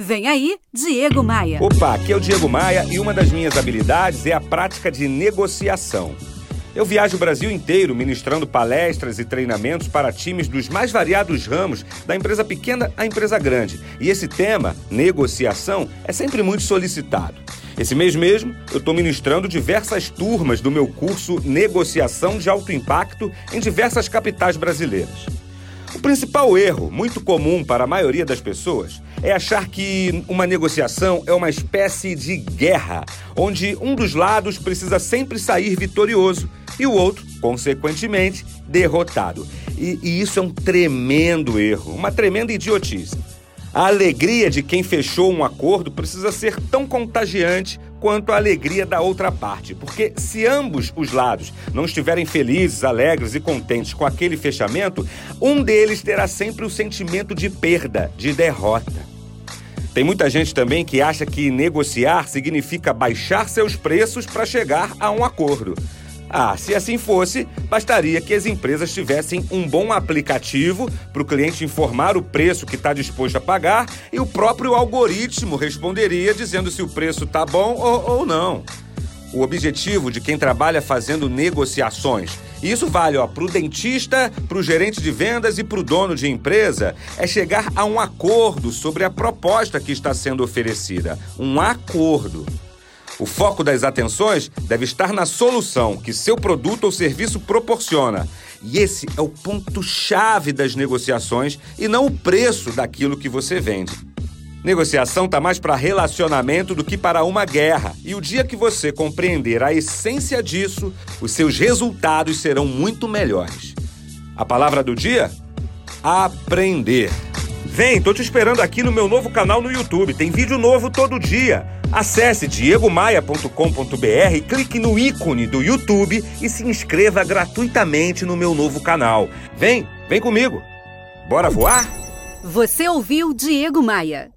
Vem aí, Diego Maia. Opa, aqui é o Diego Maia e uma das minhas habilidades é a prática de negociação. Eu viajo o Brasil inteiro ministrando palestras e treinamentos para times dos mais variados ramos, da empresa pequena à empresa grande. E esse tema, negociação, é sempre muito solicitado. Esse mês mesmo, eu estou ministrando diversas turmas do meu curso Negociação de Alto Impacto em diversas capitais brasileiras. O principal erro, muito comum para a maioria das pessoas, é achar que uma negociação é uma espécie de guerra, onde um dos lados precisa sempre sair vitorioso e o outro, consequentemente, derrotado. E, e isso é um tremendo erro, uma tremenda idiotice. A alegria de quem fechou um acordo precisa ser tão contagiante quanto a alegria da outra parte, porque se ambos os lados não estiverem felizes, alegres e contentes com aquele fechamento, um deles terá sempre o sentimento de perda, de derrota. Tem muita gente também que acha que negociar significa baixar seus preços para chegar a um acordo. Ah, se assim fosse, bastaria que as empresas tivessem um bom aplicativo para o cliente informar o preço que está disposto a pagar e o próprio algoritmo responderia dizendo se o preço está bom ou, ou não. O objetivo de quem trabalha fazendo negociações, e isso vale para o dentista, para o gerente de vendas e para o dono de empresa, é chegar a um acordo sobre a proposta que está sendo oferecida. Um acordo. O foco das atenções deve estar na solução que seu produto ou serviço proporciona. E esse é o ponto-chave das negociações e não o preço daquilo que você vende. Negociação está mais para relacionamento do que para uma guerra. E o dia que você compreender a essência disso, os seus resultados serão muito melhores. A palavra do dia? Aprender. Vem, tô te esperando aqui no meu novo canal no YouTube. Tem vídeo novo todo dia. Acesse diegomaia.com.br, clique no ícone do YouTube e se inscreva gratuitamente no meu novo canal. Vem, vem comigo. Bora voar? Você ouviu Diego Maia.